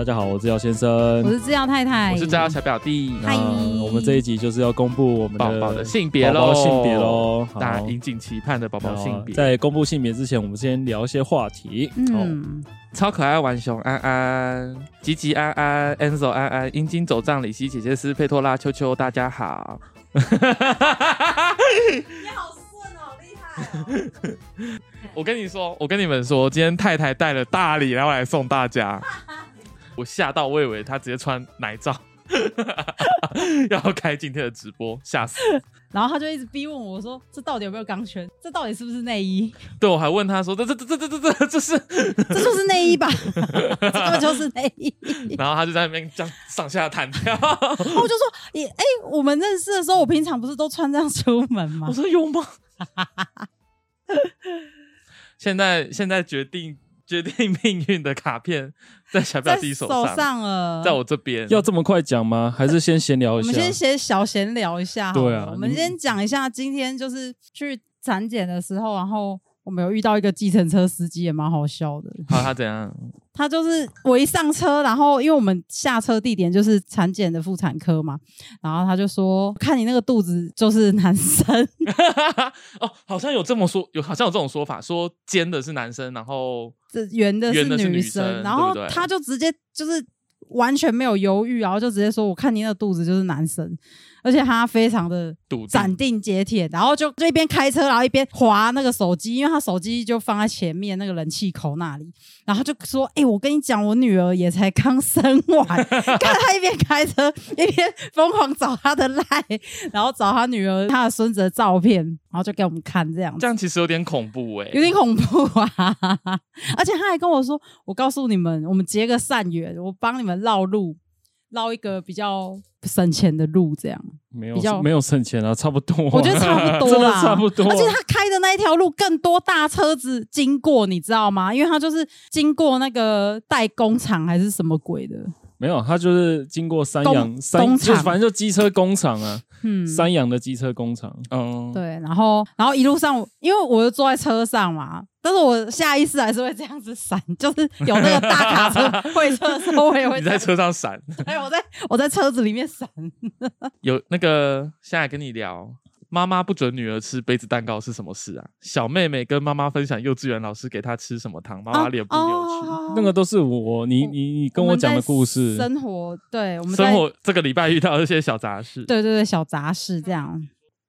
大家好，我是姚先生，我是制药太太，我是制药小表弟。嗨，我们这一集就是要公布我们宝宝的性别喽，宝宝性别喽，大家引颈期盼的宝宝性别。在公布性别之前，我们先聊一些话题。嗯，超可爱玩熊安安，吉吉安安，Enzo 安安，阴茎走账李希姐姐是佩托拉秋秋，大家好。你好顺哦，厉害哦！我跟你说，我跟你们说，今天太太带了大礼，然后来送大家。我吓到，我以为他直接穿奶罩。要开今天的直播，吓死！然后他就一直逼问我说：“这到底有没有钢圈？这到底是不是内衣？” 对，我还问他说：“这这这这这这这是这就是内衣吧？这就是内衣。”然后他就在那边这样上下弹跳。然后我就说：“你哎、我们认识的时候，我平常不是都穿这样出门吗？”我说：“有吗？”现在现在决定决定命运的卡片在小表弟手上，手上了，在我这边。要这么快讲吗？还是先闲聊一下？我们先先小闲聊一下。对啊，我们先讲一下今天就是去产检的时候，然后。我们有遇到一个计程车司机，也蛮好笑的。好，他怎样？他就是我一上车，然后因为我们下车地点就是产检的妇产科嘛，然后他就说：“看你那个肚子就是男生。”哦，好像有这么说，有好像有这种说法，说尖的是男生，然后这圆的是女生，女生然后他就直接就是完全没有犹豫，然后就直接说：“我看你的肚子就是男生。”而且他非常的斩钉截铁，然后就就一边开车，然后一边划那个手机，因为他手机就放在前面那个冷气口那里，然后就说：“哎、欸，我跟你讲，我女儿也才刚生完。”看他一边开车一边疯狂找他的赖，然后找他女儿、他的孙子的照片，然后就给我们看这样子。这样其实有点恐怖哎、欸，有点恐怖啊！而且他还跟我说：“我告诉你们，我们结个善缘，我帮你们绕路。”绕一个比较省钱的路，这样没有比较没有省钱啊，差不多。我觉得差不 多啦，差不多。而且他开的那一条路更多大车子经过，你知道吗？因为他就是经过那个代工厂还是什么鬼的。没有，他就是经过三洋三，就，反正就机车工厂啊。嗯，三洋的机车工厂。嗯，对，然后然后一路上，因为我就坐在车上嘛。但是我下意识还是会这样子闪，就是有那个大卡车 会车的时候，我也会你在车上闪。哎，我在我在车子里面闪。有那个下来跟你聊，妈妈不准女儿吃杯子蛋糕是什么事啊？小妹妹跟妈妈分享幼稚园老师给她吃什么糖，妈妈脸不扭曲。那个都是我你你你跟我讲的故事。生活对，我们生活这个礼拜遇到一些小杂事。对对对，小杂事这样。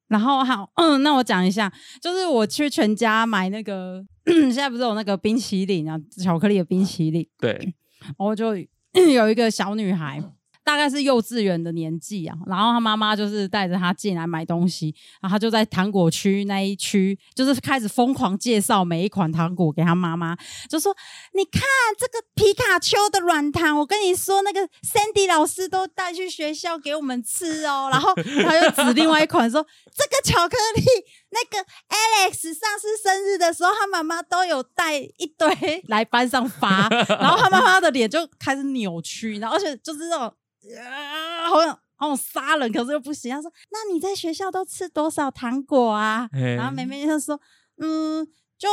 然后好，嗯，那我讲一下，就是我去全家买那个，现在不是有那个冰淇淋啊，巧克力的冰淇淋，对，然后就 有一个小女孩。大概是幼稚园的年纪啊，然后他妈妈就是带着他进来买东西，然后他就在糖果区那一区，就是开始疯狂介绍每一款糖果给他妈妈，就说：“你看这个皮卡丘的软糖，我跟你说，那个 Sandy 老师都带去学校给我们吃哦。”然后他又指另外一款说：“这个巧克力，那个 Alex 上次生日的时候，他妈妈都有带一堆 来班上发。”然后他妈妈的脸就开始扭曲，然后而且就是那种。啊，好想好像杀人，可是又不行。他说：“那你在学校都吃多少糖果啊？”然后妹妹就说：“嗯，就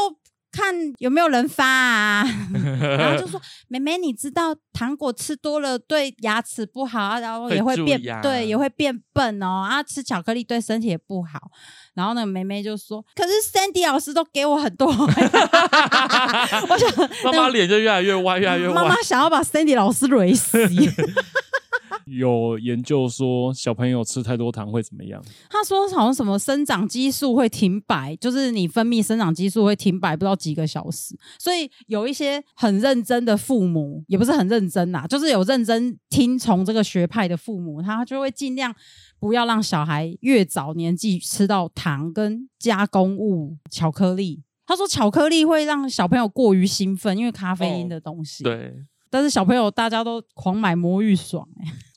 看有没有人发啊。”然后就说：“妹妹，你知道糖果吃多了对牙齿不好，然后也会变会对，也会变笨哦。啊，吃巧克力对身体也不好。”然后那个妹妹就说：“可是 Sandy 老师都给我很多。”我想妈妈脸就越来越歪，越来越歪。妈妈想要把 Sandy 老师雷死。有研究说小朋友吃太多糖会怎么样？他说好像什么生长激素会停摆，就是你分泌生长激素会停摆不知道几个小时。所以有一些很认真的父母，也不是很认真啦，就是有认真听从这个学派的父母，他就会尽量不要让小孩越早年纪吃到糖跟加工物、巧克力。他说巧克力会让小朋友过于兴奋，因为咖啡因的东西。哦、对。但是小朋友大家都狂买魔芋爽，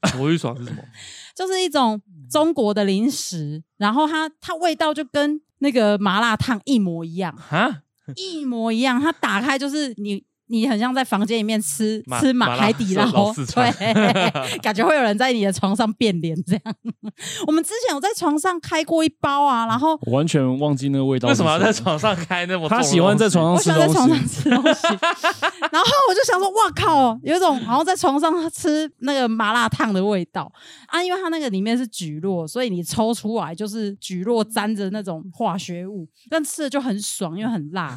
欸，魔芋爽是什么？就是一种中国的零食，然后它它味道就跟那个麻辣烫一模一样，哈，一模一样。它打开就是你你很像在房间里面吃麻吃马麻海底捞对，感觉会有人在你的床上变脸这样。我们之前有在床上开过一包啊，然后我完全忘记那个味道。为什么要在？床上开那么？他喜欢在床上吃喜欢在床上。吃东西，然后我就想说，哇靠，有一种好像在床上吃那个麻辣烫的味道啊！因为它那个里面是蒟蒻，所以你抽出来就是蒟蒻沾着那种化学物，但吃的就很爽，因为很辣。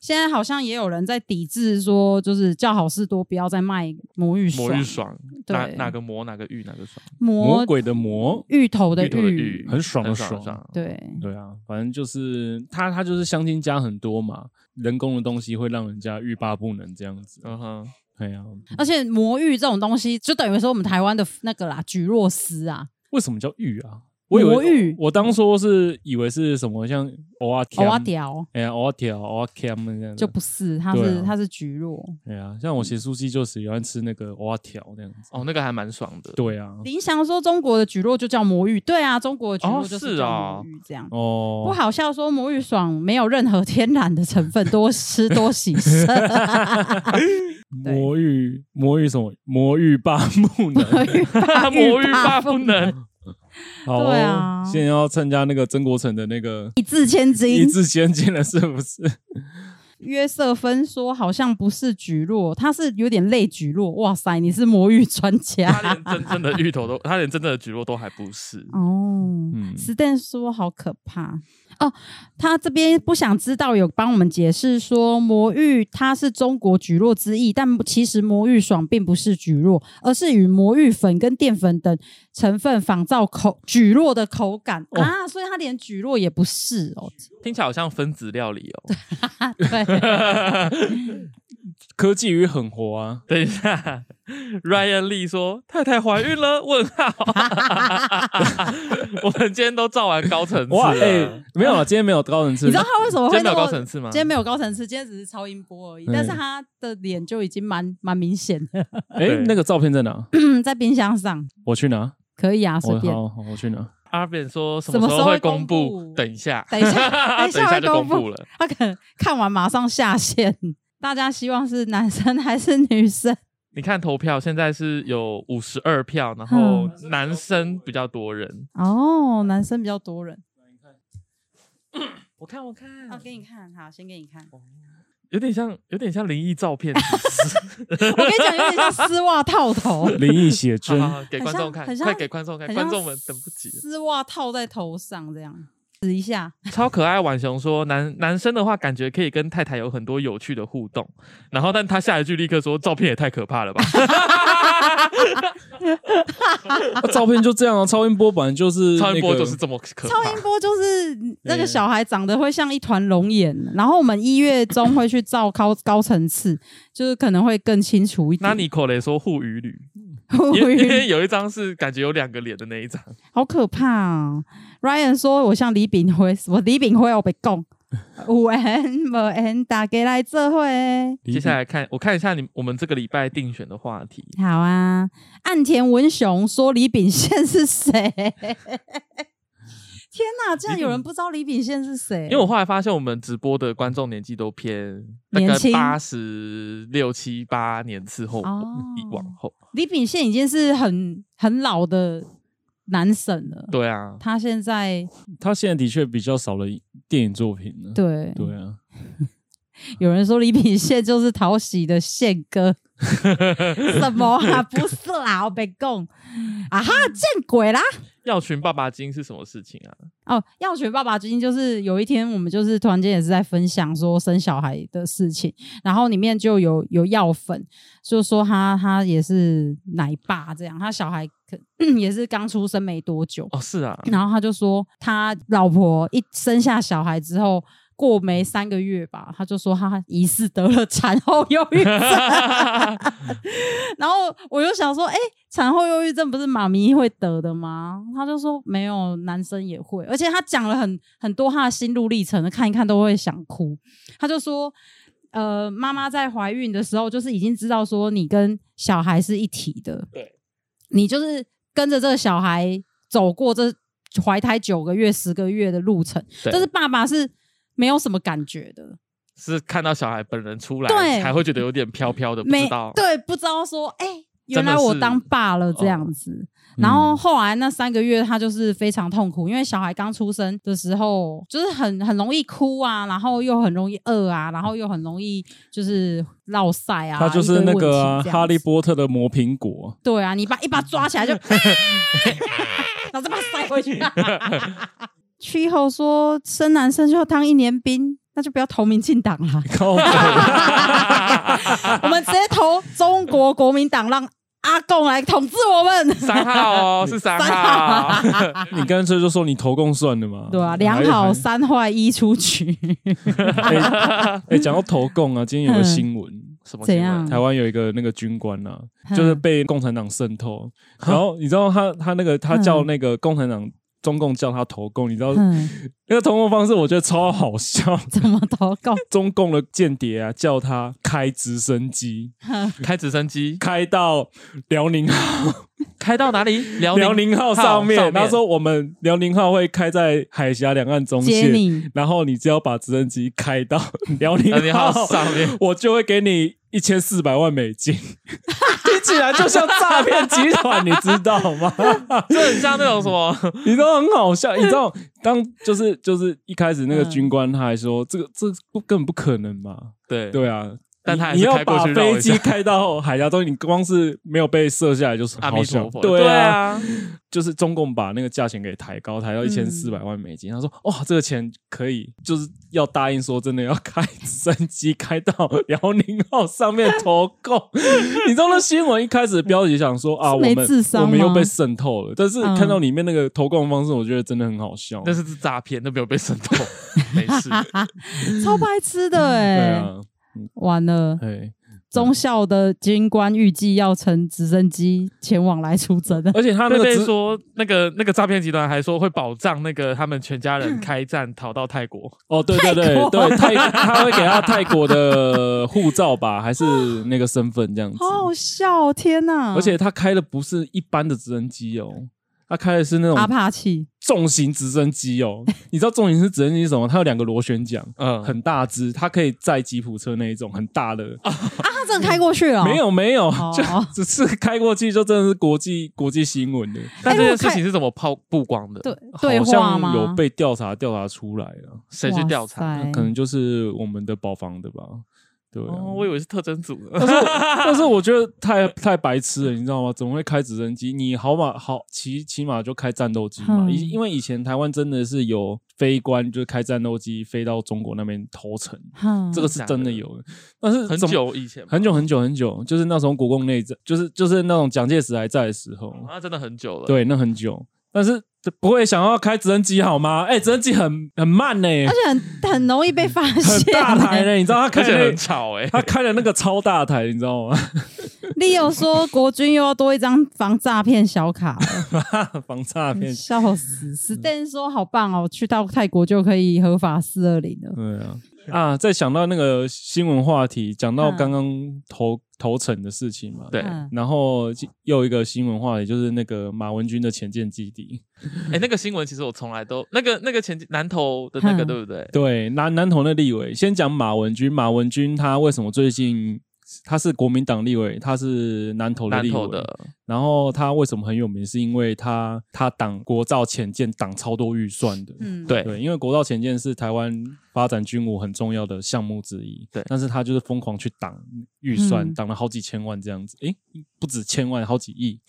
现在好像也有人在抵制说，就是叫好事多不要再卖魔芋爽，魔芋爽，对哪哪个魔哪个芋哪个爽？魔魔鬼的魔，芋头的芋头的芋芋，，很爽的很爽爽。对。对啊，反正就是它，它就是香精加很多嘛，人工的东西会让人家欲罢不能这样子。嗯哼，对啊、而且魔芋这种东西，就等于说我们台湾的那个啦，菊若丝啊，为什么叫芋啊？我以为魔芋我当初是以为是什么像蚵仔蚵仔条，条哎呀，蚵仔条、蚵仔 cam 那样就不是，它是、啊它是菊络。对啊，像我写书记就喜欢吃那个蚵仔条那样子。哦，那个还蛮爽的。对啊，林翔说中国的菊络就叫魔芋，对啊，中国的蒟哦蒻就是啊魔芋这样。哦，不好笑说魔芋爽没有任何天然的成分，多吃多洗肾。魔芋魔芋什么？魔芋霸不能。魔芋霸不能。好哦对啊现在要参加那个曾国成的那个一字千金一金。字千金了，是不是？约瑟芬说好像不是菊络，他是有点类菊络。哇塞，你是魔芋专家。他连真正的芋头都，他连真正的菊络都还不是。哦，嗯 Stan 说好可怕哦。他这边不想知道，有帮我们解释说魔芋它是中国菊络之意，但其实魔芋爽并不是菊络，而是与魔芋粉跟淀粉等成分仿造口蒟蒻的口感、哦啊，所以它连蒟蒻也不是哦。听起来好像分子料理哦。对，科技与狠活啊！等一下，Ryan Lee 说太太怀孕了？问号。我们今天都照完高层次哇，了，哎、没有啊，今天没有高层次。你知道他为什么今天没有会那么高层次吗？今天没有高层次，今天只是超音波而已，嗯但是他的脸就已经蛮蛮明显的，哎、对那个照片在哪？在冰箱上我去拿。可以啊，随便。我好，我去拿。阿扁说什什么时候会公公布？等一下，等一下等一下就公公布布了。他可能看完马上下线。大家希望是男生还是女生？你看投票，现在是有五十二票，然后男生比较多人。哦，男生比较多人。我看，我看，好，给你看，好，先给你看。有点像，有点像灵异照片。我跟你讲，有点像丝袜套头，灵异写真好，好好给观众看，快给观众看，观众们等不及了。丝袜套在头上这样，指一下。超可爱，婉雄说男男生的话，感觉可以跟太太有很多有趣的互动。然后，但他下一句立刻说，照片也太可怕了吧。啊照片就这样啊。超音波本来就是、那个，超音波就是这么可怕。超音波就是那个小孩长得会像一团龙眼，然后我们一月中会去照高高层次，就是可能会更清楚一点。那你可雷说护鱼旅，护因为因为有一张是感觉有两个脸的那一张。好可怕啊！Ryan 说我像李炳辉，我李炳辉我被供，有缘无缘大家来做会。接下来看，我看一下你我们这个礼拜定选的话题。好啊，岸田文雄说李秉宪是谁？天哪，竟然有人不知道李秉宪是谁？因为我后来发现，我们直播的观众年纪都偏年轻八十六七八年次后哦 往后。李秉宪已经是很很老的男神了。对啊，他现在他现在的确比较少了电影作品了。对对啊，有人说李品宪就是讨喜的宪哥，什么啊？不是啦，我被供啊哈，见鬼啦！药群爸爸经是什么事情啊？哦，药群爸爸最近就是有一天，我们就是突然间也是在分享说生小孩的事情，然后里面就有有药粉，就说他他也是奶爸这样，他小孩可也是刚出生没多久，哦，是啊，然后他就说他老婆一生下小孩之后。过没三个月吧，他就说他疑似得了产后忧郁症，然后我就想说，哎、欸，产后忧郁症不是妈咪会得的吗？他就说没有，男生也会，而且他讲了很很多他的心路历程，看一看都会想哭。他就说，呃，妈妈在怀孕的时候，就是已经知道说你跟小孩是一体的，对，你就是跟着这个小孩走过这怀胎九个月、十个月的路程，对但是爸爸是。没有什么感觉的，是看到小孩本人出来，对才会觉得有点飘飘的，不知道。对，不知道说，哎、欸，原来我当爸了这样子。然后后来那三个月，他就是非常痛苦，因为小孩刚出生的时候，就是很很容易哭啊，然后又很容易饿啊，然后又很容易就是落晒啊。他就是那个、啊、哈利波特的磨苹果。对啊，你把一把抓起来就，然后再把它塞回去。去后说生男生就要当一年兵，那就不要投民进党了。我们直接投中国国民党，让。阿贡来统治我们，三号哦，是三号。你干脆就说你投共算了嘛？对啊，两好三坏一出局。哎、欸，讲、欸、到投共啊，今天有个新闻，什么怎样？台湾有一个那个军官啊，就是被共产党渗透，然后你知道他他那个他叫那个共产党。中共叫他投共，你知道、嗯、那个投共方式，我觉得超好笑。怎么投共？中共的间谍啊，叫他开直升机，开直升机，开到辽宁号，开到哪里？辽辽宁号上面。他说：“我们辽宁号会开在海峡两岸中线，然后你只要把直升机开到辽宁号上面，我就会给你一千四百万美金。”听起来就像诈骗集团，你知道吗？这很像那种什么，你知道很好笑。你知道，当就是就是一开始那个军官他还说，这个这不根本不可能嘛。对对啊。但他你要把飞机开到 海峡中，你光是没有被射下来就是阿弥陀佛。对啊，就是中共把那个价钱给抬高，抬到一千四百万美金。他说：“哇，这个钱可以，就是要答应说真的要开直升机开到 辽宁号上面投共。”你知道那新闻一开始的标题想说啊，我们我们又被渗透了，但是看到里面那个投共方式，我觉得真的很好笑。那是诈骗，都没有被渗透，没事，超白痴的哎。对啊。完了，中校的军官预计要乘直升机前往来出征，而且他那边说，那个那个诈骗集团还说会保障那个他们全家人开战逃到泰国。哦，对对对对，泰他会给他泰国的护照吧，还是 那个身份这样子？好好笑哦，天哪！而且他开的不是一般的直升机哦。他开的是那种阿帕奇重型直升机哦，你知道重型是直升机是什么？它有两个螺旋桨，嗯，很大只，它可以载吉普车那一种很大的啊。他真的开过去了？没有没有，就只是开过去，就真的是国际国际新闻的。但这件事情是怎么曝曝光的？对，好像有被调查调查出来了。谁去调查？可能就是我们的保防的吧。对、啊哦，我以为是特征组的，但是 但是我觉得太太白痴了，你知道吗？怎么会开直升机？你好马好骑起码就开战斗机嘛。因、嗯、因为以前台湾真的是有飞官，就是开战斗机飞到中国那边投诚，嗯、这个是真的有的。但是很久以前，很久很久很久，就是那时候国共内战，就是就是那种蒋介石还在的时候，那真的很久了。对，那很久，但是。不会想要开直升机好吗？哎、欸，直升机很很慢呢、欸，而且很很容易被发现、欸。很大台呢、欸，你知道他开的 很吵哎、欸，他开了那个超大台，你知道吗？Leo 说国军又要多一张防诈骗小卡了，防诈骗，笑死！Stan 说好棒哦，去到泰国就可以合法四二零了。对啊。啊！再想到那个新闻话题，讲到刚刚投、嗯、投诚的事情嘛，对。然后又一个新闻话题，就是那个马文君的前舰基地。哎、欸，那个新闻其实我从来都那个那个前南投的那个，对不对？对，南南投那立委，先讲马文君。马文君他为什么最近？他是国民党立委，他是南投的立委的。然后他为什么很有名？是因为他他挡国造潜舰挡超多预算的。嗯，对对，因为国造潜舰是台湾发展军武很重要的项目之一。对，但是他就是疯狂去挡预算，挡了好几千万这样子。诶，不止千万，好几亿。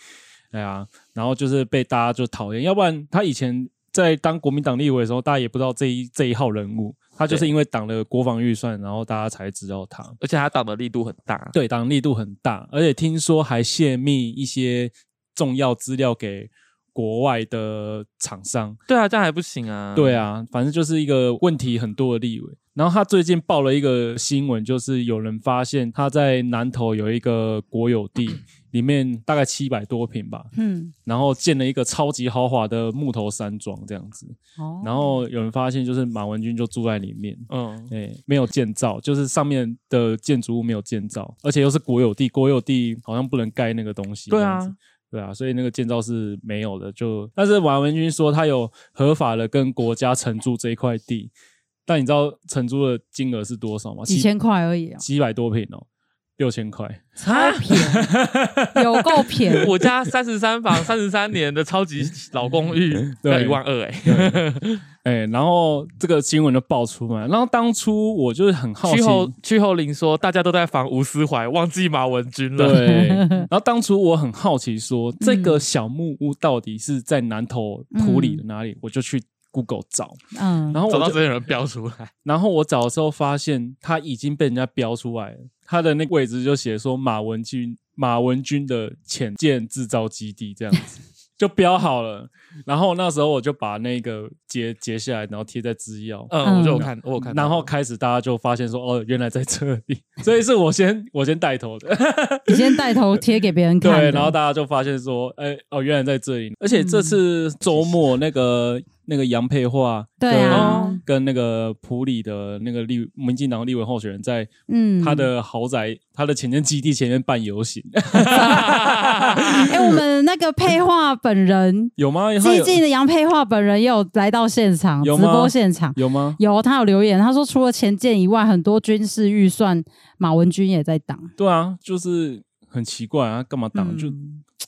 哎呀，然后就是被大家就讨厌。要不然他以前在当国民党立委的时候，大家也不知道这一这一号人物。他就是因为挡了国防预算，然后大家才知道他，而且他挡的力度很大。对，挡力度很大，而且听说还泄密一些重要资料给国外的厂商。对啊，这样还不行啊。对啊，反正就是一个问题很多的立委。然后他最近报了一个新闻，就是有人发现他在南投有一个国有地。里面大概七百多平吧，嗯，然后建了一个超级豪华的木头山庄这样子，哦，然后有人发现就是马文君就住在里面，嗯，哎，没有建造，就是上面的建筑物没有建造，而且又是国有地，国有地好像不能盖那个东西，对啊，对啊，所以那个建造是没有的，就但是马文君说他有合法的跟国家承租这一块地。但你知道承租的金额是多少吗？几千块而已啊，几百多平哦。六千块，超便宜，有够便宜。我家三十三房，三十三年的超级老公寓，要一万二哎，哎，然后这个新闻就爆出来，然后当初我就是很好奇，去后去后林说大家都在防吴思怀，忘记马文君了。对，然后当初我很好奇说，说这个小木屋到底是在南投埔里的哪里，嗯、我就去。Google 找，嗯，然后我找到这些人标出来，然后我找的时候发现他已经被人家标出来了，他的那个位置就写说马文君马文君的潜舰制造基地这样子。就标好了，然后那时候我就把那个截截下来，然后贴在资料。嗯，我就有看，我有看。然后开始大家就发现说，哦，原来在这里，所以是我先我先带头的。你先带头贴给别人 看。对，然后大家就发现说，哎，哦，原来在这里。而且这次周末那个那个杨佩桦，对啊，跟那个普里的那个立民进党立委候选人，在嗯他的豪宅、他的潜舰基地前面办游行。哎，我们那个佩桦本人 有吗？最近的杨佩桦本人也有来到现场，直播现场有吗？有，他有留言，他说除了前建以外，很多军事预算，马文君也在挡。对啊，就是很奇怪啊，干嘛挡？就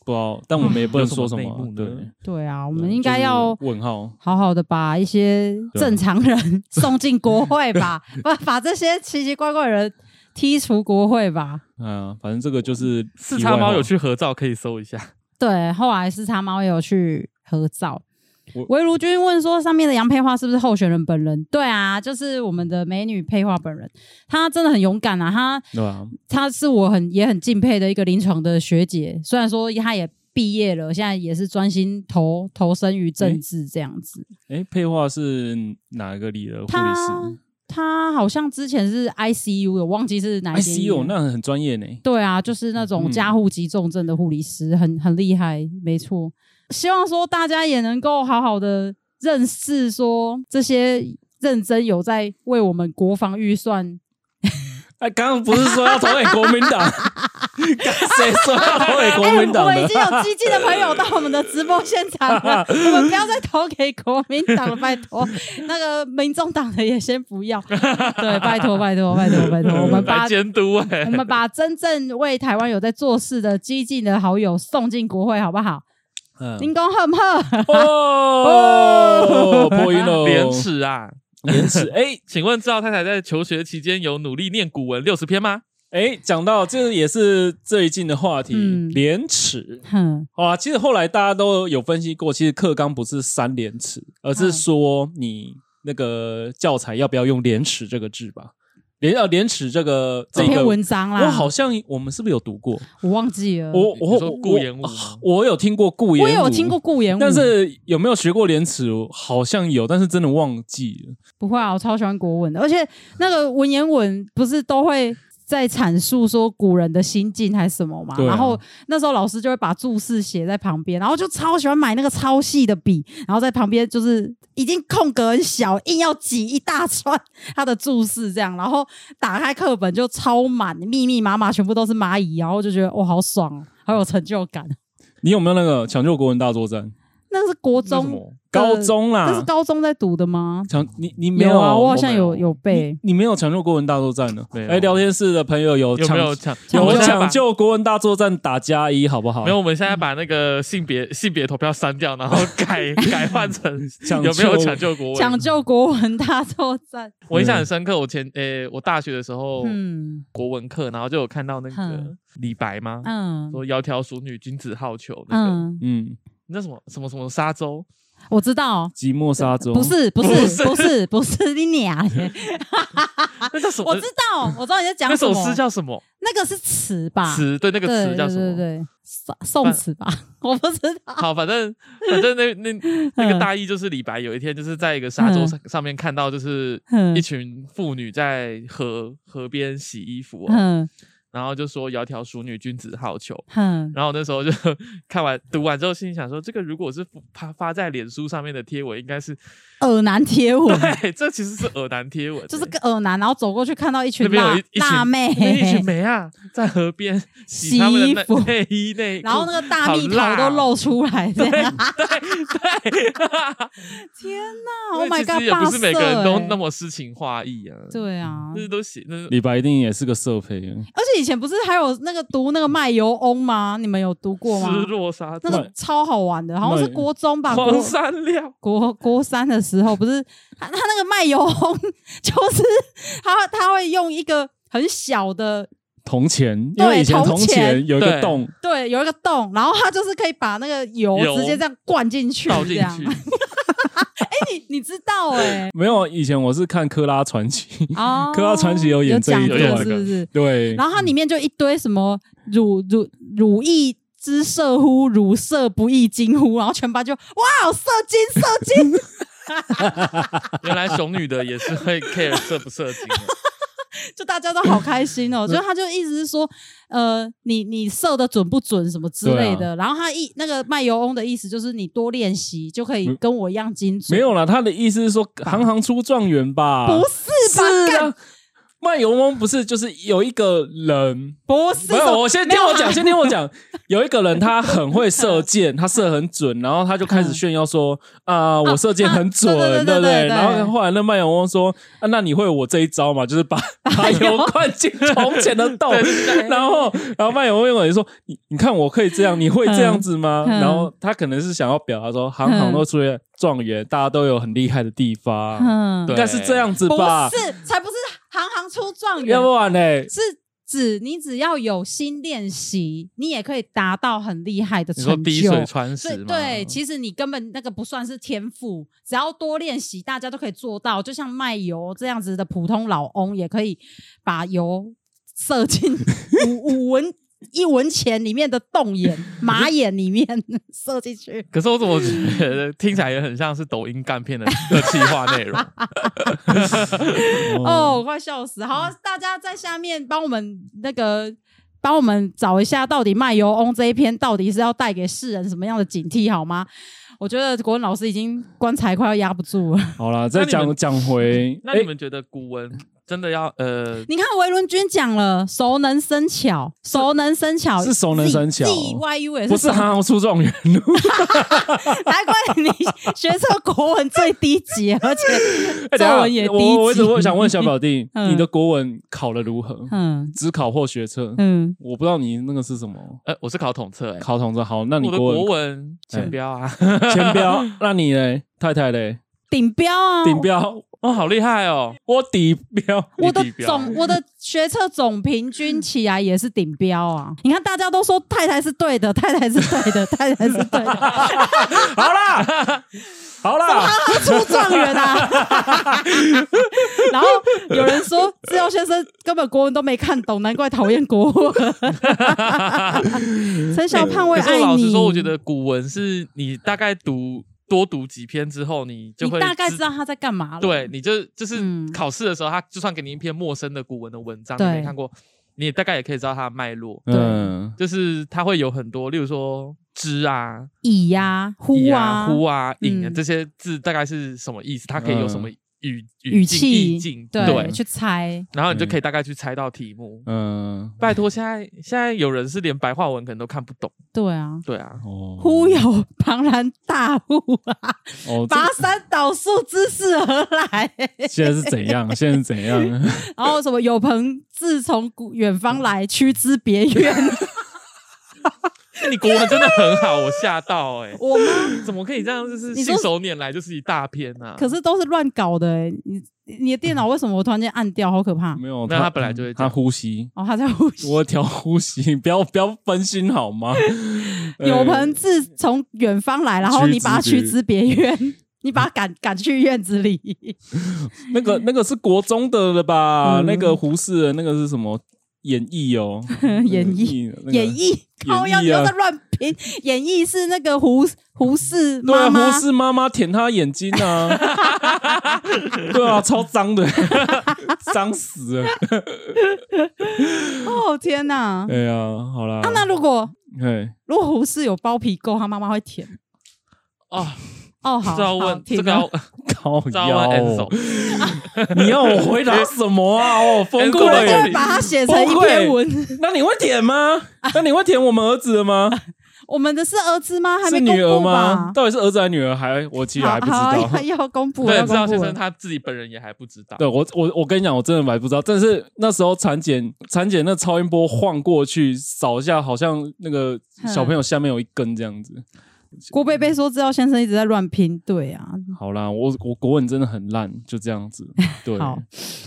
不知道，但我们也不能说什么。对对啊，我们应该要问号，好好的把一些正常人送进国会吧，把把这些奇奇怪怪的人踢出国会吧。嗯，反正这个就是四叉猫有去合照，可以搜一下。对，后来四叉猫也有去合照。围炉君问说：“上面的杨佩樺是不是候选人本人？”对啊，就是我们的美女佩樺本人。她真的很勇敢啊！她，对啊，她是我很也很敬佩的一个临床的学姐。虽然说她也毕业了，现在也是专心投投身于政治这样子。哎、欸欸，佩樺是哪一个里的护理师？她好像之前是 ICU，我忘记是哪一 ICU，那很专业呢。对啊，就是那种加护急重症的护理师，嗯、很很厉害，没错。希望说大家也能够好好的认识说这些认真有在为我们国防预算。哎，刚刚不是说要投给国民党？谁说要投给国民党？我已经有激进的朋友到我们的直播现场了，我们不要再投给国民党了，拜托。那个民众党的也先不要。对，拜托，拜托，拜托，拜托。我们把监督，我们把真正为台湾有在做事的激进的好友送进国会，好不好？您讲好不好？哦，破音了，廉耻啊，廉耻！哎，请问赵太太在求学期间有努力念古文六十篇吗？哎，讲到这也是最近的话题，廉耻。嗯，好啊，其实后来大家都有分析过，其实课纲不是三廉耻，而是说你那个教材要不要用廉耻这个字吧。廉要廉耻这个这篇文章啦，我好像我们是不是有读过？我忘记了。我我顾炎武，我有听过顾炎武，我有听过顾炎武，但是有没有学过廉耻？好像有，但是真的忘记了。不会啊，我超喜欢国文的，而且那个文言文不是都会。在阐述说古人的心境还是什么嘛？啊、然后那时候老师就会把注释写在旁边，然后就超喜欢买那个超细的笔，然后在旁边就是已经空格很小，硬要挤一大串他的注释这样，然后打开课本就超满，密密麻麻全部都是蚂蚁，然后就觉得哇好爽，好有成就感。你有没有那个抢救国文大作战？那是国中、高中啦。那是高中在读的吗？抢你你没有啊？我好像有有背。你没有抢救国文大作战的？哎，聊天室的朋友有有没有抢？有抢救国文大作战打加一好不好？没有，我们现在把那个性别性别投票删掉，然后改 改换成有没有抢救国文？抢救国文大作战。我印象很深刻，我前诶我大学的时候，嗯，国文课，然后就有看到那个李白吗？嗯，说窈窕淑女，君子好逑。那个嗯。那什么什么什么沙洲，我知道，寂寞沙洲，不是不是不是不是你娘，那叫什么？我知道，我知道你在讲什么。那首诗叫什么？那个是词吧？词对，那个词叫什么？对对，宋宋词吧？我不知道。好，反正反正那那 那个大意就是李白有一天就是在一个沙洲上上面看到就是一群妇女在河河边洗衣服。嗯。然后就说“窈窕淑女，君子好逑”。嗯，然后那时候就 看完读完之后，心里想说：“这个如果是发发在脸书上面的贴文，应该是耳男贴文。”对，这其实是耳男贴文，就是个耳男，然后走过去看到一群辣辣妹，一群妹啊，在河边 洗衣服、内衣内，然后那个大蜜桃都露出来。对对，天哪！Oh my god！也不是每个人都那么诗情画意啊。对啊，那都写那李白一定也是个色。而且以前不是还有那个读那个卖油翁吗？你们有读过吗？失落沙，那个超好玩的，好像是国中吧。国三料，国国三的时候，不是他他那个卖油翁，就是他他会用一个很小的铜钱，因为以前铜钱有一个洞，对，有一个洞，然后他就是可以把那个油直接这样灌进去，倒进去。哎，你你知道哎？没有，以前我是看《科拉传奇》哦，《柯拉传奇》有演这一段，是不是？对。然后它里面就一堆什么“乳乳乳意之色乎？汝色不易惊乎？”然后全班就哇，色精色精。原来熊女的也是会 care 色不色精。就大家都好开心哦，所以他就意思是说，呃，你你射的准不准什么之类的。然后他一那个卖油翁的意思就是你多练习就可以跟我一样精准。没有啦，他的意思是说行行出状元吧？不是吧？卖油翁不是就是有一个人，不是，没有，我先听我讲，先听我讲。有一个人他很会射箭，他射很准，然后他就开始炫耀说：“ 啊，我射箭很准，对不对？”然后后来那卖油翁说：“啊，那你会我这一招吗？就是把 把油灌进铜钱的洞。”然后，然后卖油翁又说：“你你看我可以这样，你会这样子吗？”然后他可能是想要表达说，行行都出现状元，大家都有很厉害的地方，应该是这样子吧？不是，才不是。出状元，要不然呢？是指你只要有心练习，你也可以达到很厉害的成就。滴水穿石吗？对，其实你根本那个不算是天赋，只要多练习，大家都可以做到。就像卖油这样子的普通老翁，也可以把油射进 五五文。一文钱里面的洞眼、马眼里面 射进去。可是我怎么觉得听起来也很像是抖音干片的的企划内容？哦，我快笑死！好，大家在下面帮我们那个帮我们找一下，到底卖油翁这一篇到底是要带给世人什么样的警惕？好吗？我觉得国文老师已经棺材快要压不住了。好了，再讲讲回，那你们觉得古文？真的要呃，你看维伦君讲了，熟能生巧，熟能生巧是熟能生巧，Z Y U 也是不是行行出状元？难怪你学测国文最低级，而且 作文也低级。我我我想问小表弟，你的国文考的如何？嗯，只考或学测？嗯，我不知道你那个是什么。呃，我是考统测，考统测。好，那你国文前标啊，前标。那你嘞，太太嘞？顶标啊，顶标。哦，好厉害哦！我底标，我的总我的学测总平均起来也是顶标啊！你看，大家都说太太是对的，太太是对的，太太是对的。好啦，好啦，出状元啊？然后有人说志耀先生根本国文都没看懂，难怪讨厌国文。陈小胖会爱你。老实说，我觉得古文是你大概读。多读几篇之后，你就会你大概知道他在干嘛了。对，你就就是考试的时候，他就算给你一篇陌生的古文的文章，对你没看过，你大概也可以知道它的脉络。对，就是它会有很多，例如说“之”啊、“以”呀、“乎”啊、“乎”啊、“引”啊这些字，大概是什么意思？它可以有什么？语语气、意境，对，去猜，然后你就可以大概去猜到题目。嗯，拜托，现在现在有人是连白话文可能都看不懂。对啊，对啊，忽有庞然大物啊！拔山倒树，之势而来。现在是怎样？现在是怎样？然后什么？有朋自从远方来，驱之别院。你国文真的很好，我吓到哎！我吗？怎么可以这样？就是信手拈来就是一大篇啊！可是都是乱搞的哎！你你的电脑为什么我突然间按掉？好可怕！没有，那他本来就会他呼吸哦，他在呼吸。我调呼吸，不要不要分心好吗？有朋自从远方来，然后你把他驱之别院，你把他赶赶去院子里。那个那个是国中的了吧？那个胡适的那个是什么？演绎哦，演绎，演绎，靠要，你又在乱评。演绎是那个胡胡适妈妈，胡适妈妈舔他眼睛啊，对啊，超脏的。脏死了！哦天哪！哎呀，好啦。啊，那如果，对，如果胡适有包皮垢，他妈妈会舔。哦哦，好，这要问这个要靠腰。你要我回答什么啊？哦，疯过了，把它写成一篇文。那你会舔吗？那你会舔我们儿子的吗？我们的是儿子吗？还是女儿吗？到底是儿子还是女儿？还我其实还不知道。要公布，对，知道先生他自己本人也还不知道。对我，我我跟你讲，我真的还不知道。但是那时候产检，产检那超音波晃过去扫一下，好像那个小朋友下面有一根这样子。郭贝贝说：“知道先生一直在乱拼，对啊。”好啦，我我国文真的很烂，就这样子。对，好，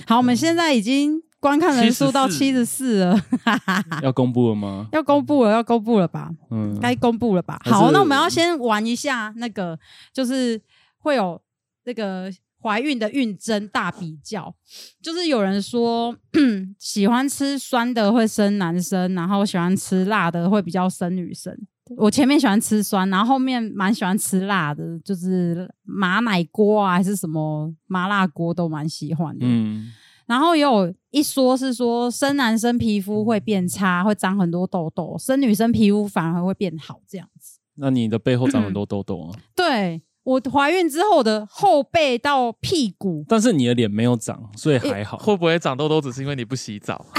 好，我们现在已经观看人数到七十四了，要公布了吗？要公布了，要公布了吧？嗯，该公布了吧？好，那我们要先玩一下那个，就是会有那个怀孕的孕征大比较，就是有人说 喜欢吃酸的会生男生，然后喜欢吃辣的会比较生女生。我前面喜欢吃酸，然后后面蛮喜欢吃辣的，就是马奶锅啊，还是什么麻辣锅都蛮喜欢的。嗯，然后也有一说是说生男生皮肤会变差，会长很多痘痘；生女生皮肤反而会变好，这样子。那你的背后长很多痘痘啊？对，我怀孕之后的后背到屁股，但是你的脸没有长，所以还好。会不会长痘痘只是因为你不洗澡？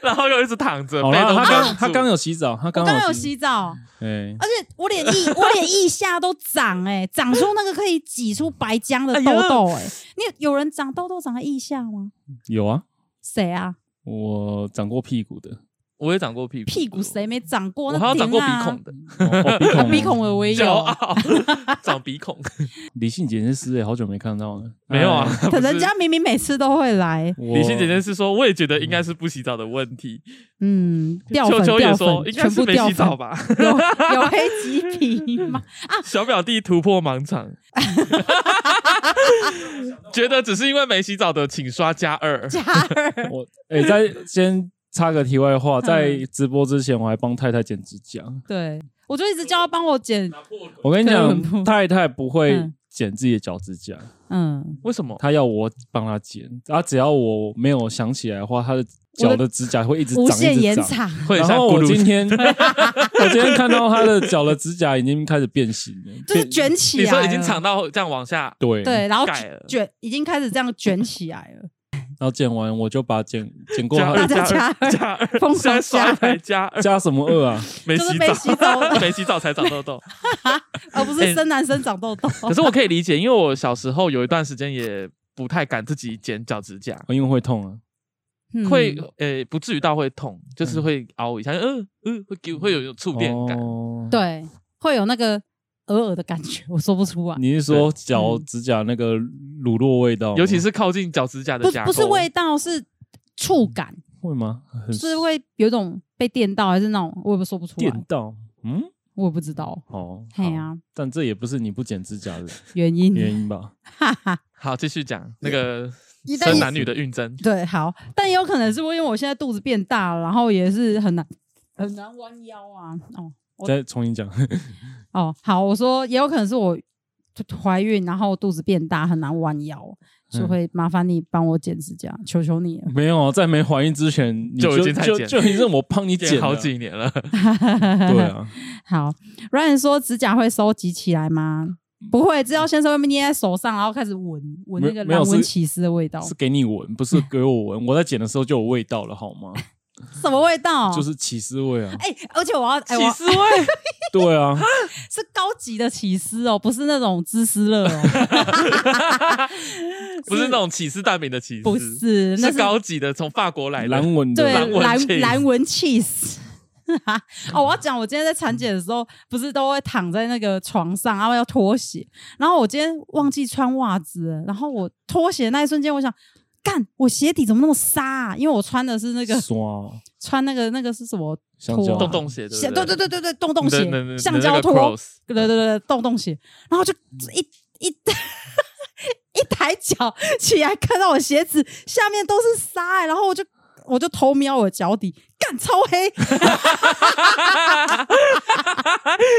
然后又一直躺着。好了，他刚他刚有洗澡，他刚刚有洗澡。哎，而且我脸腋我脸腋下都长哎，长出那个可以挤出白浆的痘痘哎。你有人长痘痘长在腋下吗？有啊。谁啊？我长过屁股的。我也长过屁股，屁股谁没长过？我还有长过鼻孔的，鼻孔的我也有，骄傲，长鼻孔。理性检验师，哎，好久没看到了。没有啊，可人家明明每次都会来。理性检验师说，我也觉得应该是不洗澡的问题。嗯，掉粉掉粉，全部没洗澡吧？有有黑棘皮吗？啊，小表弟突破盲肠，觉得只是因为没洗澡的，请刷加二。加二，我哎，在先。插个题外话，在直播之前我还帮太太剪指甲。对，我就一直叫她帮我剪。我跟你讲，太太不会剪自己的脚指甲。嗯，为什么？她要我帮她剪，啊，只要我没有想起来的话，她的脚的指甲会一直长，一直长。然后我今天，我今天看到她的脚的指甲已经开始变形了，就是卷起来。你说已经长到这样往下？对对，然后卷已经开始这样卷起来了。然后剪完，我就把剪 剪过加加加二，疯狂加加二，加什么二啊？没洗澡，没洗澡。才长痘痘，而不是生男生长痘痘。可是我可以理解，因为我小时候有一段时间也不太敢自己剪脚趾甲，因为会痛啊。会呃，不至于到会痛，就是会凹一下，嗯嗯，会给会有有触电感，对，会有那个。耳耳的感觉，我说不出来。你是说脚指甲那个乳酪味道？尤其是靠近脚指甲的甲，不是味道，是触感。会吗？是会有一种被电到，还是那种我也说不出来。电到？嗯，我也不知道。哦，对啊，但这也不是你不剪指甲的 原因原因吧？哈哈。好，继续讲那个生男女的孕征。对，好，但也有可能是因为我现在肚子变大了，然后也是很难很难弯腰啊。哦，再重新讲。哦，好，我说也有可能是我怀孕，然后肚子变大，很难弯腰，就会麻烦你帮我剪指甲，求求你了。没有，在没怀孕之前你就，就已经在剪，就已经让我帮你 剪好几年了。对啊，好，Ryan 说指甲会收集起来吗？不会，只要先生会捏在手上，然后开始闻闻那个蓝纹起司的味道，是给你闻，不是给我闻。我在剪的时候就有味道了，好吗？什么味道？就是起司味啊！哎、欸，而且我要起司味，对啊，是高级的起司哦，不是那种芝士乐哦，不是那种起司蛋饼的起司，不是，那是，是高级的，从法国来的蓝纹的蓝蓝蓝纹起司。哦，我要讲，我今天在产检的时候，不是都会躺在那个床上，然后要脱鞋，然后我今天忘记穿袜子，然后我脱鞋那一瞬间，我想。干，我鞋底怎么那么沙啊？因为我穿的是那个 穿那个那个是什么拖？洞洞鞋对对对对对，洞洞鞋，橡胶拖，对对对洞洞鞋。然后就一一 一抬脚起来，看到我鞋子下面都是沙，然后我就我就偷瞄我脚底，干超黑，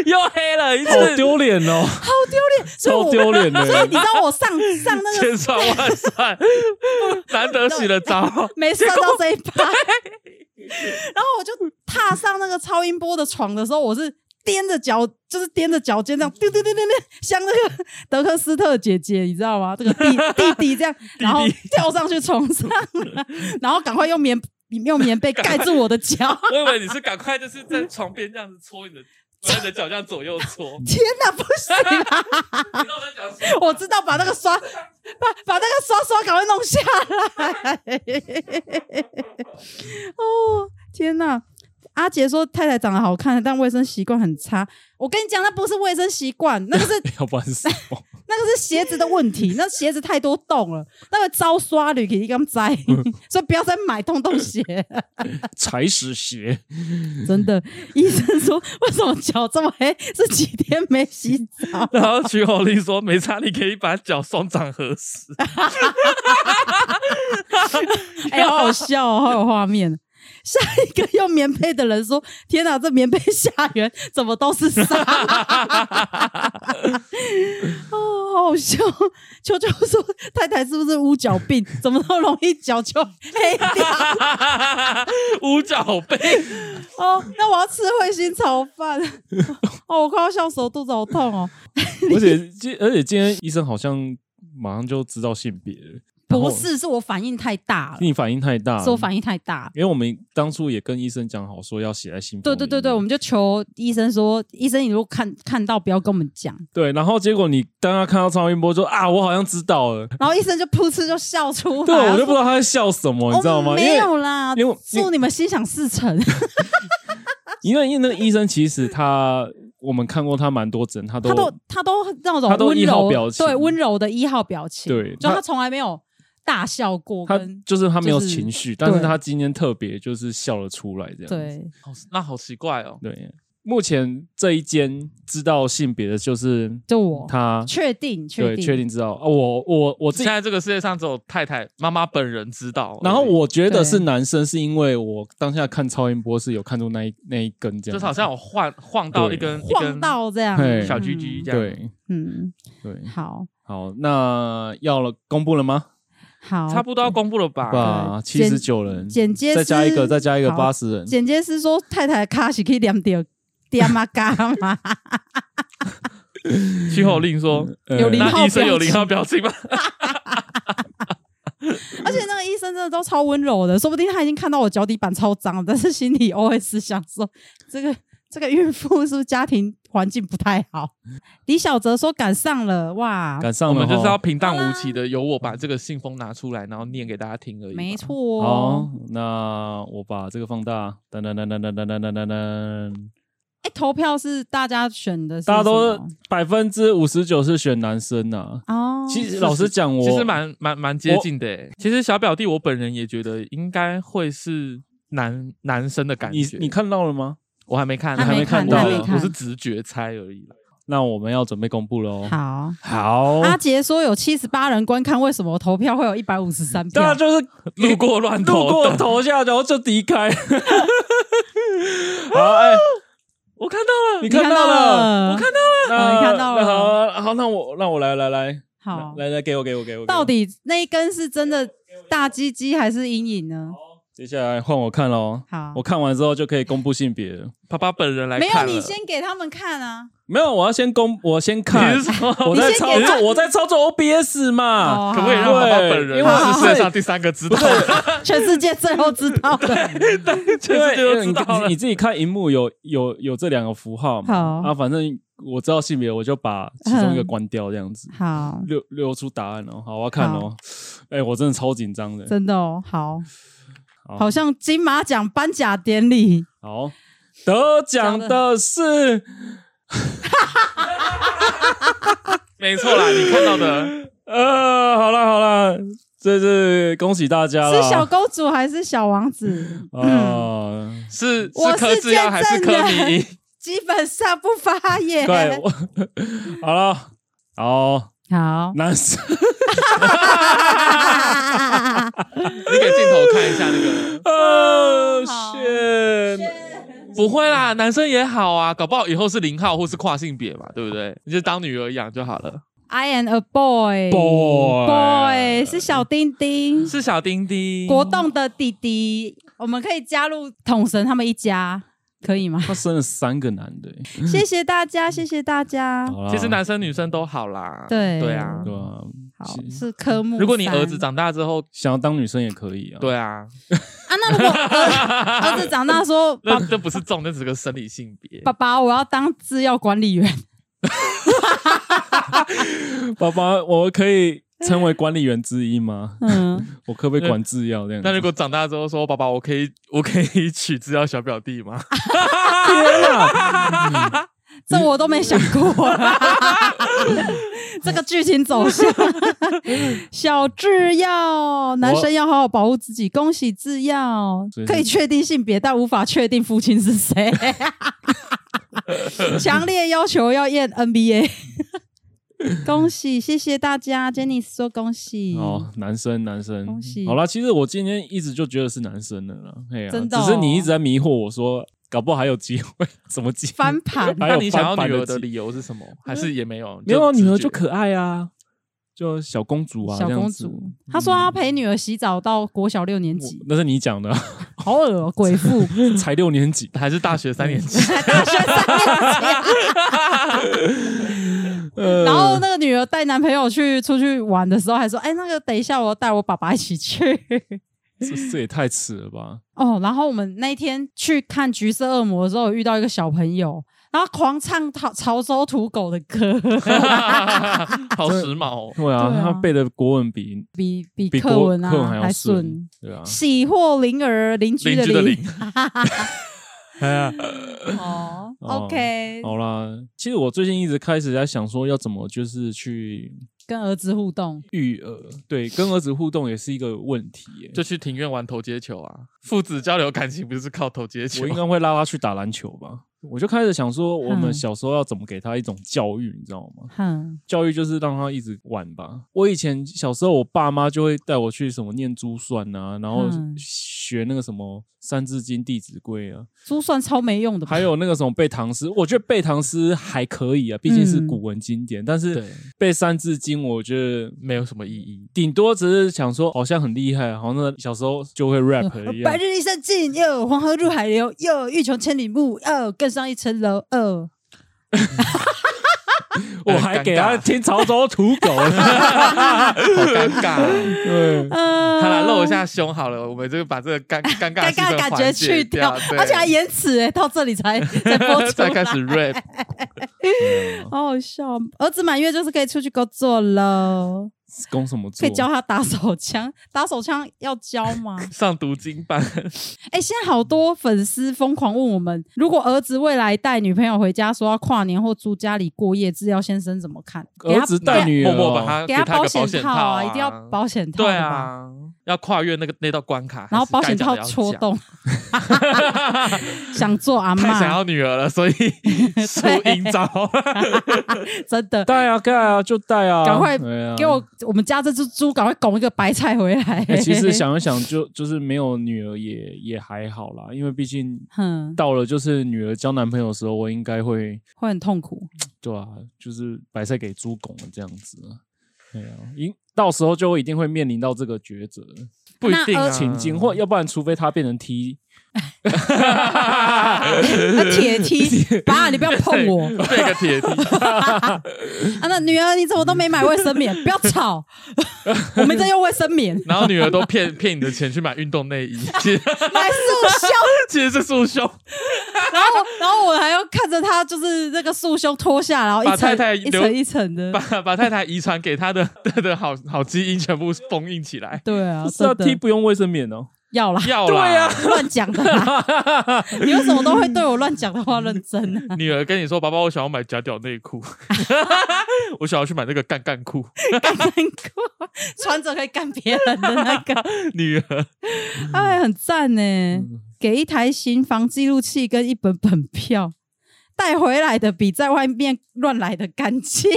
又黑了一次，好丢脸哦，好丢脸，超丢脸的。所以你知道我上上那个千算万算，难得洗了澡，没算到这一趴。然后我就踏上那个超音波的床的时候，我是踮着脚，就是踮着脚尖这样丢丢丢丢丢，像那个 德克斯特姐姐，你知道吗？这个弟弟弟这样，然后跳上去床上，然后赶快用棉用棉被盖住我的脚。我以为你是 赶快就是在床边这样子搓你的。把你的脚这样左右搓，天哪，不行啊！我知道，把那个刷，把把那个刷刷赶快弄下来。哦，天哪！阿杰说太太长得好看，但卫生习惯很差。我跟你讲，那不是卫生习惯，那个是 要不然是什么？那个是鞋子的问题，那鞋子太多洞了，那个招刷铝可以刚摘，所以不要再买洞洞鞋，踩屎鞋。真的，医生说为什么脚这么黑？是几天没洗澡？然后徐火力说没差，你可以把脚双掌合十。哎、欸，好好笑哦，好有画面。下一个用棉被的人说：“ 天哪，这棉被下缘怎么都是沙？” 哦，好好笑。秋秋说：“太太是不是乌脚病？怎么那么容易脚就黑掉？” 乌脚病。哦，那我要吃彗星炒饭。哦，我快要笑死，我肚子好痛哦。而且今而且今天医生好像马上就知道性别了。不是，是我反应太大了。你反应太大，是我反应太大。因为我们当初也跟医生讲好，说要写在信封。对对对对，我们就求医生说，医生你如果看看到，不要跟我们讲。对，然后结果你当他看到超音波，说啊，我好像知道了。然后医生就噗嗤就笑出来。对，我就不知道他在笑什么，你知道吗？没有啦，因为祝你们心想事成。因 为因为那个医生其实他，我们看过他蛮多诊，他都他都他都那种他都一号表情，对，温柔的一号表情，对，就他从来没有。大笑过，他就是他没有情绪，但是他今天特别就是笑了出来，这样子。对，那好奇怪哦。对，目前这一间知道性别的就是就我，他确定，确定，确定知道啊。我我我现在这个世界上只有太太妈妈本人知道。然后我觉得是男生，是因为我当下看超音波是有看出那一那一根这样，就是好像我晃晃到一根，晃到这样小鸡鸡这样。对，嗯，对，好，好，那要了，公布了吗？好，差不多要公布了吧？吧，七十九人，剪接再加一个，再加一个八十人。剪接师说太太的卡是可以两点点嘛嘎嘛。徐口令说有零号，医生有零号表情吗？而且那个医生真的都超温柔的，说不定他已经看到我脚底板超脏，但是心里 OS 想说这个。这个孕妇是不是家庭环境不太好？李小哲说赶上了，哇，赶上了，我们就是要平淡无奇的，由我把这个信封拿出来，然后念给大家听而已。没错、哦。好，那我把这个放大，噔噔噔噔噔噔噔噔噔噔。哎，投票是大家选的是，大家都百分之五十九是选男生呐、啊。哦，其实老实讲，我其实蛮蛮蛮接近的。其实小表弟，我本人也觉得应该会是男男生的感觉。你你看到了吗？我还没看，还没看到，我是直觉猜而已。那我们要准备公布了哦。好，好。阿杰说有七十八人观看，为什么投票会有一百五十三票？对啊，就是路过乱投，路过投下，然后就离开。好，哎，我看到了，你看到了，我看到了，你看到了。好，好，那我让我来来来，好，来来给我给我给我。到底那一根是真的大鸡鸡还是阴影呢？接下来换我看喽。好，我看完之后就可以公布性别了。爸爸本人来看。没有，你先给他们看啊。没有，我要先公，我先看。我在操作，我在操作 OBS 嘛。可不可以让爸爸本人？因为是世界上第三个知道，全世界最后知道的。全世界都知道。你自己看荧幕有有有这两个符号嘛？好啊，反正我知道性别，我就把其中一个关掉，这样子。好，留留出答案哦。好，我要看哦。哎，我真的超紧张的。真的哦。好。好。像金马奖颁奖典礼，好，得奖的是，没错啦，你看到的，呃，好了好了，这是恭喜大家了，是小公主还是小王子？啊，是我是见证人，基本上不发言。对，好了，好，好，男生。你给镜头看一下那个。哦，天，不会啦，男生也好啊，搞不好以后是零号或是跨性别嘛，对不对？你就当女儿养就好了。I am a boy，boy boy 是小丁丁，是小丁丁，国栋的弟弟，我们可以加入统神他们一家。可以吗？他生了三个男的，谢谢大家，谢谢大家。其实男生女生都好啦，对对啊，对啊，好是科目。如果你儿子长大之后想要当女生也可以啊，对啊。啊，那如果儿 子长大说，那这不是重，那只是个生理性别。爸爸，我要当制药管理员。爸爸，我可以。成为管理员之一吗？嗯，我可不可以管制药这样？那如果长大之后说，爸爸，我可以，我可以娶制药小表弟吗？天哪，这我都没想过。这个剧情走向，小制药，男生要好好保护自己。恭喜制药，可以确定性别，但无法确定父亲是谁。强烈要求要验 NBA。恭喜，谢谢大家，Jenny 说恭喜哦，男生男生，恭喜。好啦，其实我今天一直就觉得是男生的了，哎呀，真的，只是你一直在迷惑我说，搞不好还有机会，什么机会翻盘？那你想要女儿的理由是什么？还是也没有？没有，女儿就可爱啊，就小公主啊，小公主。他说他陪女儿洗澡到国小六年级，那是你讲的，好恶哦，鬼父 才六年级，还是大学三年级？大学三年级。然后那个女儿带男朋友去出去玩的时候，还说：“哎，那个等一下，我要带我爸爸一起去。”这这也太迟了吧！哦，然后我们那天去看《橘色恶魔》的时候，遇到一个小朋友，然后狂唱潮潮州土狗的歌，好时髦哦！对啊，他背的国文比比比课文啊还顺，对啊，喜获麟儿邻居的邻。哎 呀，哦，OK，好啦。其实我最近一直开始在想说，要怎么就是去跟儿子互动，育儿。对，跟儿子互动也是一个问题耶。就去庭院玩投接球啊，父子交流感情不是靠投接球。我应该会拉他去打篮球吧。我就开始想说，我们小时候要怎么给他一种教育，你知道吗？嗯，教育就是让他一直玩吧。我以前小时候，我爸妈就会带我去什么念珠算啊，然后学那个什么《三字经》《弟子规》啊。珠算超没用的。还有那个什么背唐诗，我觉得背唐诗还可以啊，毕竟是古文经典。但是背《三字经》，我觉得没有什么意义，顶多只是想说好像很厉害，好像小时候就会 rap 一样。白日依山尽，又黄河入海流，又欲穷千里目，又更上一层楼。哦，我还给他听潮州土狗，好尴尬。对，他来露一下胸好了，我们就把这个尴尴尬尴尬感觉去掉，而且还延迟哎，到这里才才播出，才开始 rap，好好笑。儿子满月就是可以出去工作了。攻什么？可以教他打手枪，打手枪要教吗？上读经班。哎、欸，现在好多粉丝疯狂问我们，如果儿子未来带女朋友回家，说要跨年或住家里过夜，制药先生怎么看？儿子带女儿，默默把他给他保险套啊，一定要保险套。对啊，要跨越那个那道关卡，然后保险套戳洞。想做阿嬷，想要女儿了，所以 出阴招。真的带啊带啊就带啊，赶快给我。我们家这只猪赶快拱一个白菜回来。欸、其实想一想就，就就是没有女儿也也还好啦，因为毕竟到了就是女儿交男朋友的时候，我应该会会很痛苦。对啊，就是白菜给猪拱了这样子。对啊，因到时候就一定会面临到这个抉择，不一定啊，情境，或要不然除非他变成 T。那铁梯，爸，你不要碰我。这个铁梯。啊，那女儿你怎么都没买卫生棉？不要吵，我们在用卫生棉。然后女儿都骗骗你的钱去买运动内衣，其实买束胸，其实是束胸。然后，然后我还要看着他，就是那个束胸脱下，然后一层一层一层的，把把太太遗传给他的的好好基因全部封印起来。对啊，是要 T 不用卫生棉哦。要啦，要啦，对啊，乱讲的啦。你为什么都会对我乱讲的话认真呢？女儿跟你说：“爸爸，我想要买假屌内裤，我想要去买那个干干裤，干干裤穿着可以干别人的那个。”女儿，哎，很赞呢，给一台行房记录器跟一本本票，带回来的比在外面乱来的干净。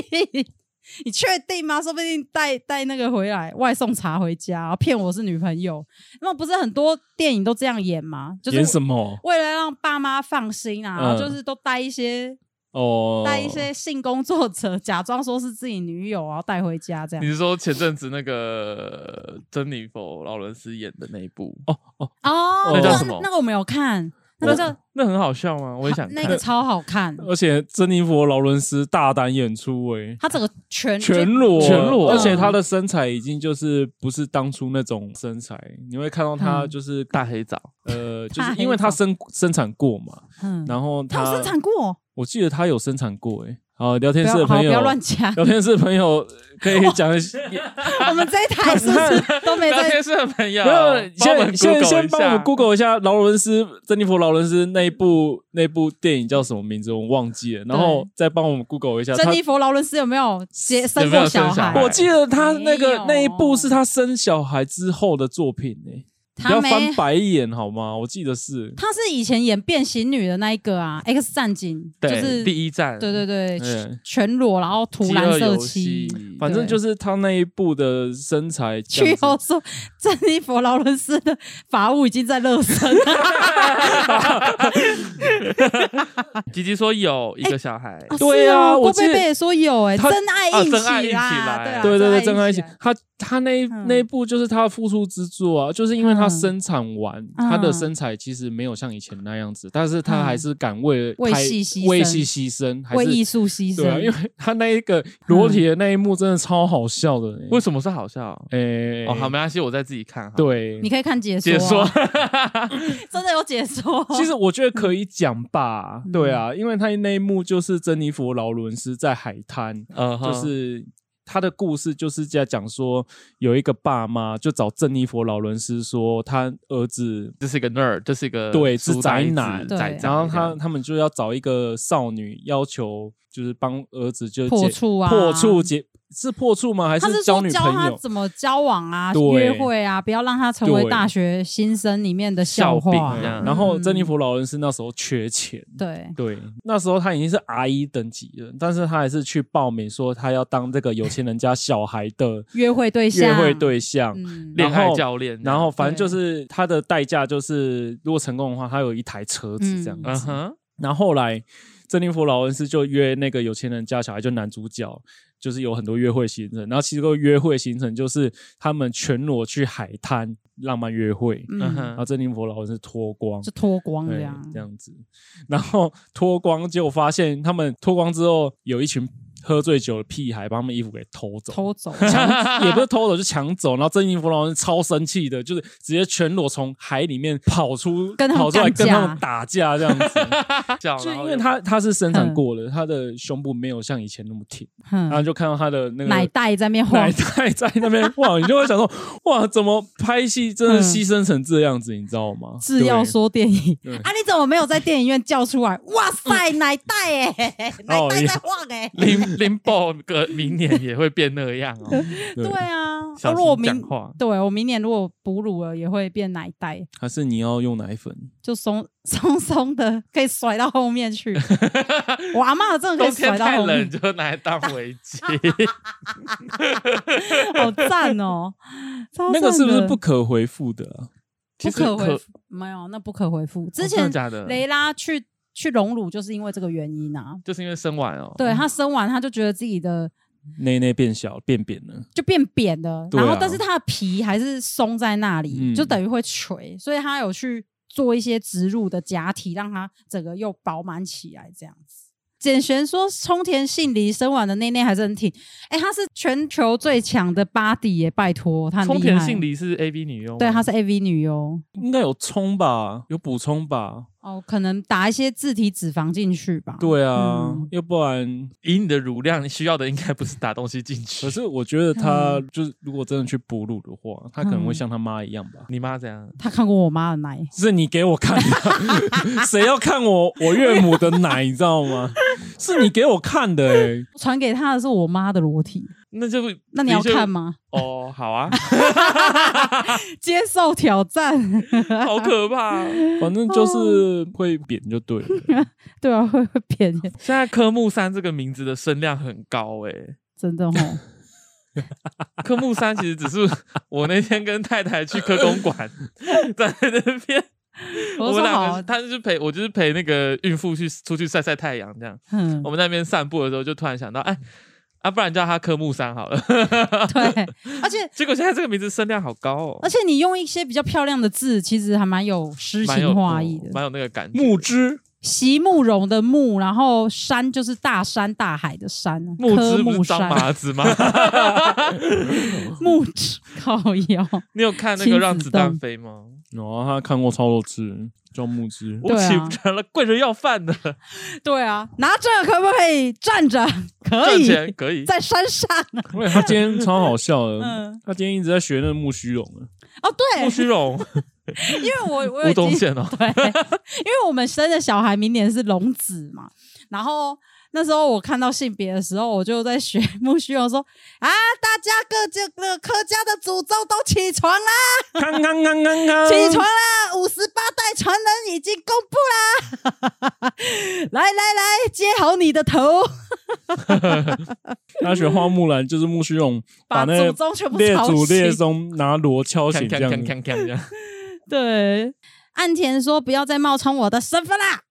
你确定吗？说不定带带那个回来外送茶回家，骗我是女朋友。那不是很多电影都这样演吗？就是演什么？为了让爸妈放心啊，就是都带一些哦，带一些性工作者，假装说是自己女友，然后带回家这样。你是说前阵子那个珍妮佛劳伦斯演的那一部？哦哦哦，那叫什么？那个我没有看。那这那很好笑吗？我也想看。那个超好看，而且珍妮佛劳伦斯大胆演出诶、欸，他整个全全裸全裸，而且她的身材已经就是不是当初那种身材，你会看到她就是、嗯、大黑枣，呃，就是因为她生生产过嘛，嗯，然后她，生产过，我记得她有生产过诶、欸。好，聊天室的朋友不要乱讲。聊天室的朋友可以讲一下。我们这一台是不是都没在？聊天室的朋友，先先先帮我们 Google 一下劳伦斯珍妮佛劳伦斯那一部那部电影叫什么名字？我忘记了。然后再帮我们 Google 一下，珍妮佛劳伦斯有没有结生过小孩？我记得他那个那一部是他生小孩之后的作品呢、欸。不要翻白眼好吗？我记得是，他是以前演变形女的那一个啊，《X 战警》就是第一战，对对对，全裸然后涂蓝色漆，反正就是他那一部的身材。据说 珍妮佛劳伦斯的法务已经在热身了。吉吉说有一个小孩，对啊，郭贝贝也说有，哎，真爱一起起来，对对对，真爱一起，他。他那一那一部就是他的复出之作啊，就是因为他生产完，他的身材其实没有像以前那样子，但是他还是敢为为戏牺为戏牺牲，还是为艺术牺牲。对啊，因为他那一个裸体的那一幕真的超好笑的。为什么是好笑？诶，哦，好，没关系，我在自己看。对，你可以看解说，解说 真的有解说。其实我觉得可以讲吧，对啊，因为他那一幕就是珍妮佛劳伦斯在海滩，呃，就是。他的故事就是在讲说，有一个爸妈就找珍妮佛劳伦斯说，他儿子这是一个 nerd，这是一个对是宅男，对，然后他他们就要找一个少女，要求就是帮儿子就破处啊，破处结。是破处吗？还是交女朋友？他是说教他怎么交往啊，约会啊，不要让他成为大学新生里面的笑话。然后珍妮弗劳伦斯那时候缺钱，对对，那时候他已经是 R 一等级了，但是他还是去报名说他要当这个有钱人家小孩的 约会对象，约会对象，恋爱教练。然后反正就是他的代价就是，如果成功的话，他有一台车子这样子。然后后来珍妮佛劳恩斯就约那个有钱人家小孩，就男主角。就是有很多约会行程，然后其实个约会行程就是他们全裸去海滩浪漫约会，嗯、然后珍妮佛劳恩斯脱光，是脱光这样这样子，然后脱光结果发现他们脱光之后有一群。喝醉酒的屁孩把他们衣服给偷走，偷走，抢也不是偷走，就抢走。然后珍妮佛劳伦斯超生气的，就是直接全裸从海里面跑出，跑出来跟他们打架这样子。就因为他他是生产过了，他的胸部没有像以前那么挺，然后就看到他的那个奶袋在那边晃，奶袋在那边晃，你就会想说，哇，怎么拍戏真的牺牲成这样子，你知道吗？是要说电影啊？你怎么没有在电影院叫出来？哇塞，奶袋哎，奶袋在晃哎。林 宝哥明年也会变那样哦。对啊，如果我明对我明年如果哺乳了，也会变奶袋。还是你要用奶粉？就松 松松的，可以甩到后面去。我阿嬷真的可以甩到后面。太冷就拿来当围巾，好赞哦！那个是不是不可回复的？不可回复没有，那不可回复。之前雷拉去。去隆乳就是因为这个原因啊，就是因为生完哦，对，他生完他就觉得自己的内内变小变扁了，就变扁了，然后但是他的皮还是松在那里，就等于会垂，所以他有去做一些植入的假体，让他整个又饱满起来这样子。简璇说，冲田杏梨生完的内内还是很挺，哎，她是全球最强的 body 耶，拜托她。冲田杏梨是 AV 女优，对，她是 AV 女优，应该有充吧，有补充吧。哦，可能打一些自体脂肪进去吧。对啊，嗯、要不然以你的乳量，你需要的应该不是打东西进去。可是我觉得他就是，如果真的去哺乳的话，嗯、他可能会像他妈一样吧。你妈怎样？他看过我妈的奶，是你给我看的。谁要看我我岳母的奶，你知道吗？是你给我看的、欸。传给他的是我妈的裸体。那就那你要看吗？哦，好啊，接受挑战，好可怕。反正就是会扁就对了。对啊，会会扁。现在科目三这个名字的声量很高哎、欸真的哦。科目三其实只是我那天跟太太去科公馆，在那边，我，我们两个，他就是陪我，就是陪那个孕妇去出去晒晒太阳，这样。嗯，我们在那边散步的时候，就突然想到，哎，啊，不然叫他科目三好了。对，而且结果现在这个名字声量好高哦。而且你用一些比较漂亮的字，其实还蛮有诗情画意的，蛮有，那个感觉。木之。席慕容的慕，然后山就是大山大海的山。木之不是张麻子吗？木之靠腰。你有看那个让子弹飞吗？有啊，他看过超多次，叫木之。我起不成了，跪着要饭的。对啊，拿着可不可以？站着 可以，可以在山上。他今天超好笑的，他今天一直在学那个木须龙。哦，对，木须龙。因为我我已经哦，对，因为我们生的小孩明年是龙子嘛，然后那时候我看到性别的时候，我就在学 木须龙说啊，大家各这个客家的祖宗都起床啦，康康康康康，起床啦，五十八代传人已经公布啦，来来来，接好你的头。他学花木兰就是木须龙，把那个列祖列宗拿锣敲醒这样。对，岸田说不要再冒充我的身份啦。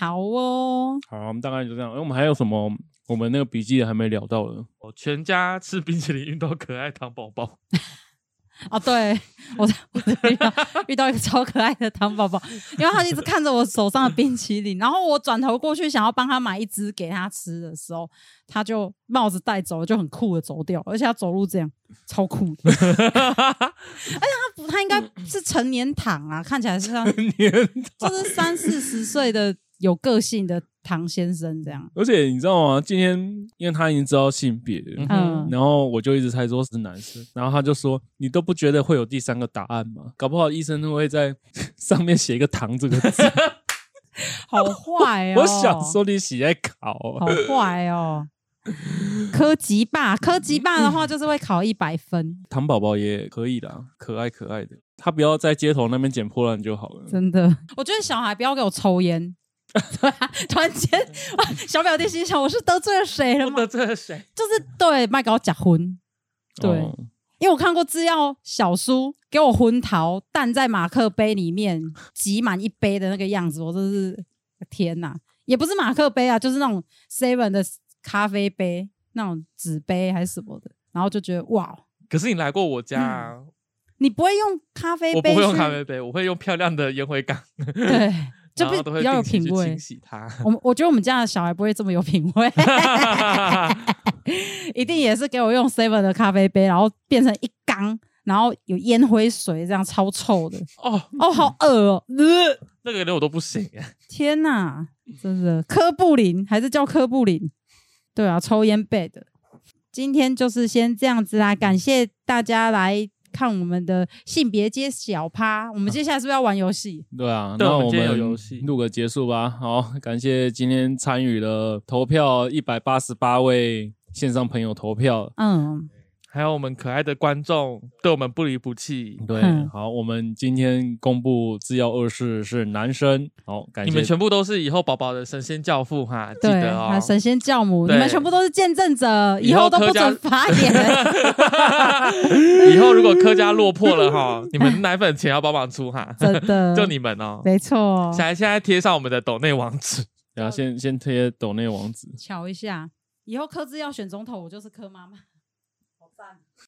好哦，好，我们大概就这样。哎，我们还有什么？我们那个笔记还没聊到的。哦，全家吃冰淇淋遇到可爱糖宝宝。哦，对，我我遇到遇到一个超可爱的糖宝宝，因为他一直看着我手上的冰淇淋，然后我转头过去想要帮他买一只给他吃的时候，他就帽子戴走了，就很酷的走掉，而且他走路这样超酷的，而且他不，他应该是成年糖啊，看起来是像就是三四十岁的有个性的。唐先生这样，而且你知道吗？今天因为他已经知道性别了，嗯，然后我就一直猜说是男生，然后他就说：“你都不觉得会有第三个答案吗？搞不好医生会在 上面写一个‘唐’这个字 好坏哦！我想说你喜爱考，好坏哦。柯吉霸，柯吉霸的话就是会考一百分，唐宝宝也可以的，可爱可爱的，他不要在街头那边捡破烂就好了。真的，我觉得小孩不要给我抽烟。”对啊，突然间，小表弟心想：我是得罪了谁了吗？得罪了谁？就是对，麦搞假婚。对，哦、因为我看过制药小叔给我婚桃蛋在马克杯里面挤满一杯的那个样子，我真是天哪！也不是马克杯啊，就是那种 seven 的咖啡杯，那种纸杯还是什么的，然后就觉得哇！可是你来过我家、啊嗯，你不会用咖啡杯？我不会用咖啡杯，我会用漂亮的烟灰缸。对。就比较有品味。我我觉得我们家的小孩不会这么有品味，一定也是给我用 seven 的咖啡杯，然后变成一缸，然后有烟灰水，这样超臭的。哦哦，好恶哦，呃，那个连我都不行。天哪，真的，科布林还是叫科布林？对啊，抽烟 bad。今天就是先这样子啦，感谢大家来。看我们的性别揭晓趴，我们接下来是不是要玩游戏？对啊，那我们录个结束吧。好，感谢今天参与了投票一百八十八位线上朋友投票。嗯。还有我们可爱的观众对我们不离不弃。对，好，我们今天公布制药二世是男生。好，感谢你们全部都是以后宝宝的神仙教父哈，记得哦，神仙教母，你们全部都是见证者，以后都不准发言。以后如果柯家落魄了哈，你们奶粉钱要帮忙出哈，真的，就你们哦，没错。现在现在贴上我们的抖内网址，然后先先贴抖内网址，瞧一下，以后柯志要选总统，我就是柯妈妈。